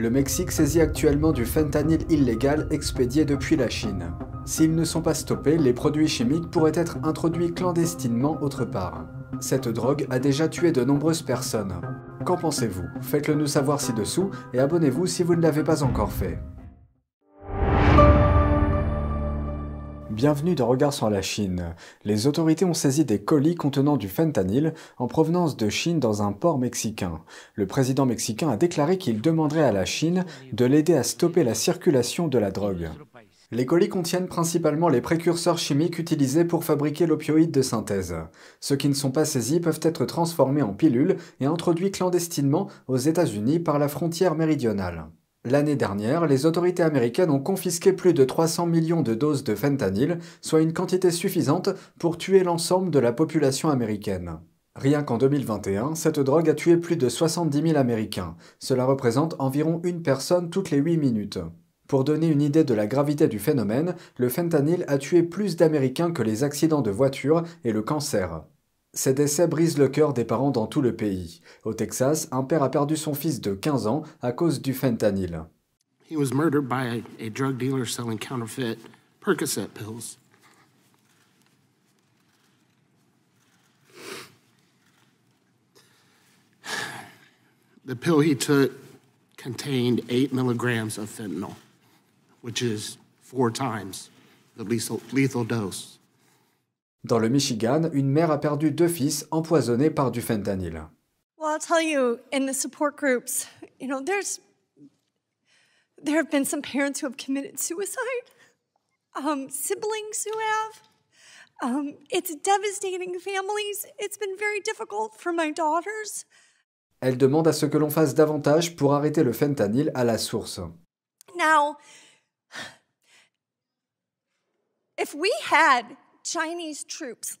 Le Mexique saisit actuellement du fentanyl illégal expédié depuis la Chine. S'ils ne sont pas stoppés, les produits chimiques pourraient être introduits clandestinement autre part. Cette drogue a déjà tué de nombreuses personnes. Qu'en pensez-vous? Faites-le nous savoir ci-dessous et abonnez-vous si vous ne l'avez pas encore fait. Bienvenue dans Regard sur la Chine. Les autorités ont saisi des colis contenant du fentanyl en provenance de Chine dans un port mexicain. Le président mexicain a déclaré qu'il demanderait à la Chine de l'aider à stopper la circulation de la drogue. Les colis contiennent principalement les précurseurs chimiques utilisés pour fabriquer l'opioïde de synthèse. Ceux qui ne sont pas saisis peuvent être transformés en pilules et introduits clandestinement aux États-Unis par la frontière méridionale. L'année dernière, les autorités américaines ont confisqué plus de 300 millions de doses de fentanyl, soit une quantité suffisante pour tuer l'ensemble de la population américaine. Rien qu'en 2021, cette drogue a tué plus de 70 000 Américains. Cela représente environ une personne toutes les 8 minutes. Pour donner une idée de la gravité du phénomène, le fentanyl a tué plus d'Américains que les accidents de voiture et le cancer. Ces décès brisent le cœur des parents dans tout le pays. Au Texas, un père a perdu son fils de 15 ans à cause du fentanyl. He was murdered by a, a drug dealer selling counterfeit Percocet pills. The pill he took contained 8 milligrams of fentanyl, which is four times the lethal, lethal dose. Dans le Michigan, une mère a perdu deux fils empoisonnés par du fentanyl. Well, I'll tell you, in the support groups, you know, there's there have been some parents who have committed suicide, um, siblings who have. Um, it's devastating families. It's been very difficult for my daughters. Elle demande à ce que l'on fasse davantage pour arrêter le fentanyl à la source. Now, if we had Chinese troops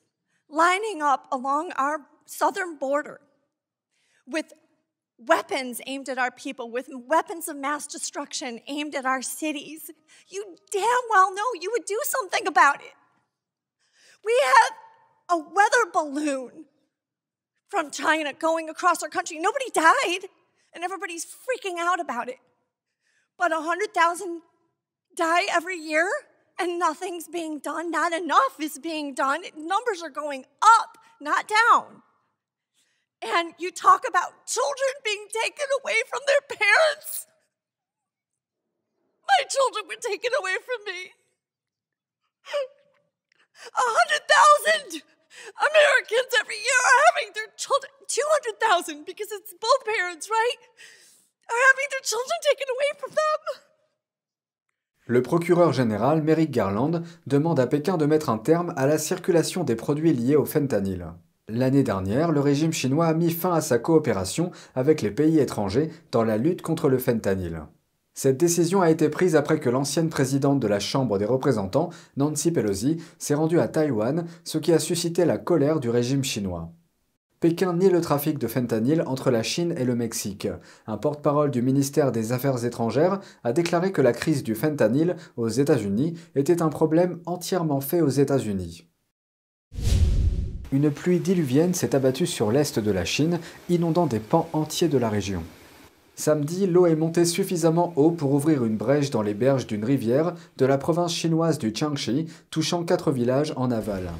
lining up along our southern border with weapons aimed at our people, with weapons of mass destruction aimed at our cities, you damn well know you would do something about it. We have a weather balloon from China going across our country. Nobody died, and everybody's freaking out about it. But 100,000 die every year, and nothing's being done. Not enough is being done. Numbers are going up, not down. And you talk about children being taken away from their parents. My children were taken away from me. A hundred thousand Americans every year are having their children, 200,000 because it's both parents, right? Are having their children taken away from them. Le procureur général Merrick Garland demande à Pékin de mettre un terme à la circulation des produits liés au fentanyl. L'année dernière, le régime chinois a mis fin à sa coopération avec les pays étrangers dans la lutte contre le fentanyl. Cette décision a été prise après que l'ancienne présidente de la Chambre des représentants, Nancy Pelosi, s'est rendue à Taïwan, ce qui a suscité la colère du régime chinois. Pékin nie le trafic de fentanyl entre la Chine et le Mexique. Un porte-parole du ministère des Affaires étrangères a déclaré que la crise du fentanyl aux États-Unis était un problème entièrement fait aux États-Unis. Une pluie diluvienne s'est abattue sur l'est de la Chine, inondant des pans entiers de la région. Samedi, l'eau est montée suffisamment haut pour ouvrir une brèche dans les berges d'une rivière de la province chinoise du Jiangxi, touchant quatre villages en aval.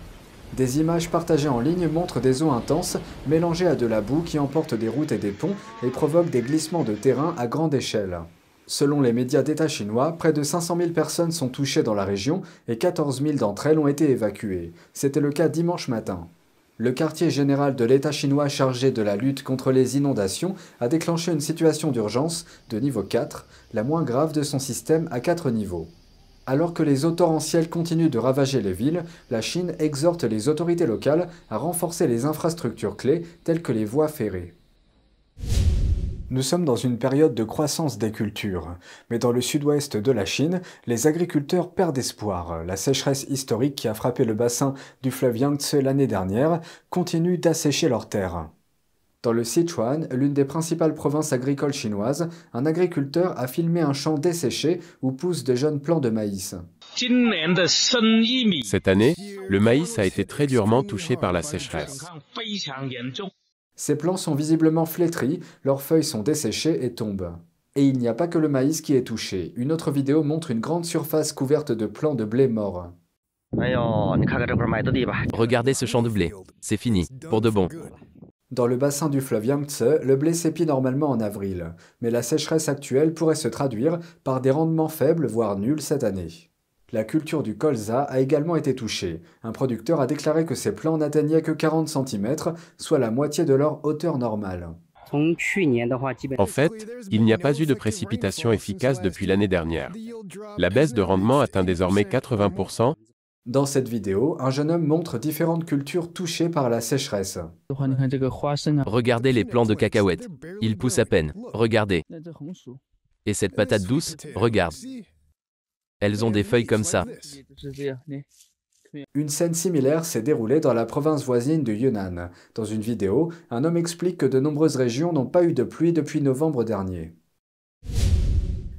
Des images partagées en ligne montrent des eaux intenses mélangées à de la boue qui emportent des routes et des ponts et provoquent des glissements de terrain à grande échelle. Selon les médias d'État chinois, près de 500 000 personnes sont touchées dans la région et 14 000 d'entre elles ont été évacuées. C'était le cas dimanche matin. Le quartier général de l'État chinois chargé de la lutte contre les inondations a déclenché une situation d'urgence de niveau 4, la moins grave de son système à 4 niveaux. Alors que les eaux torrentielles continuent de ravager les villes, la Chine exhorte les autorités locales à renforcer les infrastructures clés telles que les voies ferrées. Nous sommes dans une période de croissance des cultures, mais dans le sud-ouest de la Chine, les agriculteurs perdent espoir. La sécheresse historique qui a frappé le bassin du fleuve Yangtze l'année dernière continue d'assécher leurs terres. Dans le Sichuan, l'une des principales provinces agricoles chinoises, un agriculteur a filmé un champ desséché où poussent de jeunes plants de maïs. Cette année, le maïs a été très durement touché par la sécheresse. Ces plants sont visiblement flétris, leurs feuilles sont desséchées et tombent. Et il n'y a pas que le maïs qui est touché. Une autre vidéo montre une grande surface couverte de plants de blé morts. Regardez ce champ de blé. C'est fini, pour de bon. Dans le bassin du fleuve Yangtze, le blé s'épie normalement en avril, mais la sécheresse actuelle pourrait se traduire par des rendements faibles, voire nuls cette année. La culture du colza a également été touchée. Un producteur a déclaré que ses plants n'atteignaient que 40 cm, soit la moitié de leur hauteur normale. En fait, il n'y a pas eu de précipitation efficace depuis l'année dernière. La baisse de rendement atteint désormais 80%, dans cette vidéo, un jeune homme montre différentes cultures touchées par la sécheresse. Regardez les plants de cacahuètes. Ils poussent à peine. Regardez. Et cette patate douce, regarde. Elles ont des feuilles comme ça. Une scène similaire s'est déroulée dans la province voisine de Yunnan. Dans une vidéo, un homme explique que de nombreuses régions n'ont pas eu de pluie depuis novembre dernier.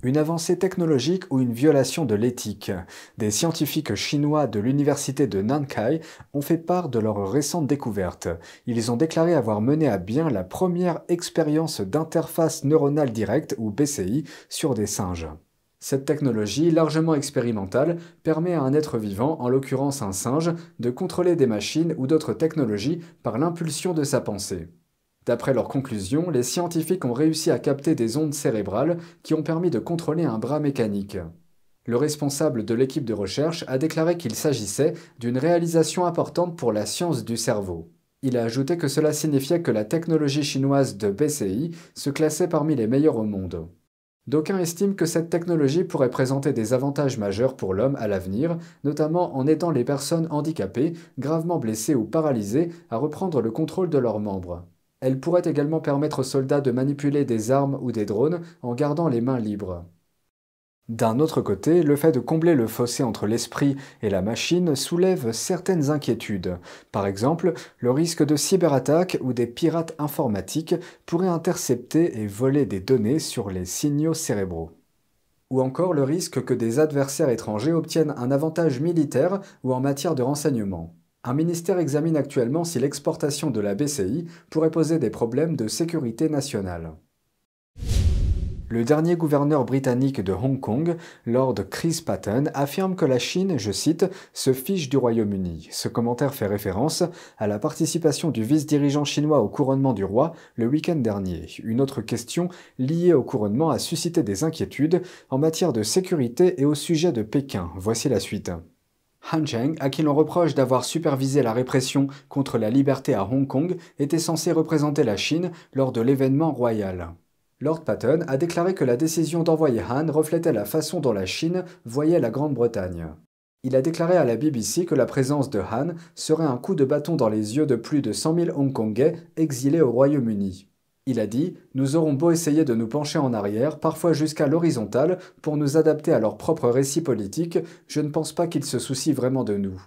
Une avancée technologique ou une violation de l'éthique. Des scientifiques chinois de l'université de Nankai ont fait part de leur récente découverte. Ils ont déclaré avoir mené à bien la première expérience d'interface neuronale directe ou BCI sur des singes. Cette technologie, largement expérimentale, permet à un être vivant, en l'occurrence un singe, de contrôler des machines ou d'autres technologies par l'impulsion de sa pensée. D'après leurs conclusions, les scientifiques ont réussi à capter des ondes cérébrales qui ont permis de contrôler un bras mécanique. Le responsable de l'équipe de recherche a déclaré qu'il s'agissait d'une réalisation importante pour la science du cerveau. Il a ajouté que cela signifiait que la technologie chinoise de BCI se classait parmi les meilleures au monde. D'aucuns estiment que cette technologie pourrait présenter des avantages majeurs pour l'homme à l'avenir, notamment en aidant les personnes handicapées, gravement blessées ou paralysées à reprendre le contrôle de leurs membres. Elle pourrait également permettre aux soldats de manipuler des armes ou des drones en gardant les mains libres. D'un autre côté, le fait de combler le fossé entre l'esprit et la machine soulève certaines inquiétudes. Par exemple, le risque de cyberattaque ou des pirates informatiques pourraient intercepter et voler des données sur les signaux cérébraux. Ou encore le risque que des adversaires étrangers obtiennent un avantage militaire ou en matière de renseignement. Un ministère examine actuellement si l'exportation de la BCI pourrait poser des problèmes de sécurité nationale. Le dernier gouverneur britannique de Hong Kong, Lord Chris Patten, affirme que la Chine, je cite, se fiche du Royaume-Uni. Ce commentaire fait référence à la participation du vice-dirigeant chinois au couronnement du roi le week-end dernier. Une autre question liée au couronnement a suscité des inquiétudes en matière de sécurité et au sujet de Pékin. Voici la suite. Han Zheng, à qui l'on reproche d'avoir supervisé la répression contre la liberté à Hong Kong, était censé représenter la Chine lors de l'événement royal. Lord Patton a déclaré que la décision d'envoyer Han reflétait la façon dont la Chine voyait la Grande-Bretagne. Il a déclaré à la BBC que la présence de Han serait un coup de bâton dans les yeux de plus de 100 000 Hongkongais exilés au Royaume-Uni. Il a dit Nous aurons beau essayer de nous pencher en arrière, parfois jusqu'à l'horizontale, pour nous adapter à leur propre récit politique, je ne pense pas qu'ils se soucient vraiment de nous.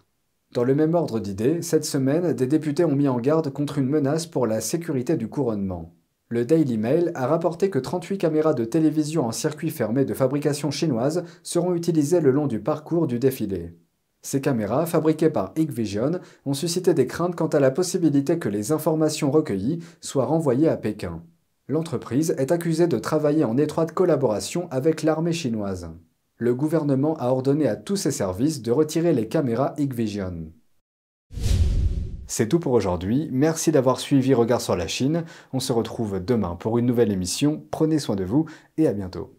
Dans le même ordre d'idées, cette semaine, des députés ont mis en garde contre une menace pour la sécurité du couronnement. Le Daily Mail a rapporté que 38 caméras de télévision en circuit fermé de fabrication chinoise seront utilisées le long du parcours du défilé. Ces caméras, fabriquées par Hikvision, ont suscité des craintes quant à la possibilité que les informations recueillies soient renvoyées à Pékin. L'entreprise est accusée de travailler en étroite collaboration avec l'armée chinoise. Le gouvernement a ordonné à tous ses services de retirer les caméras Hikvision. C'est tout pour aujourd'hui, merci d'avoir suivi Regard sur la Chine, on se retrouve demain pour une nouvelle émission, prenez soin de vous et à bientôt.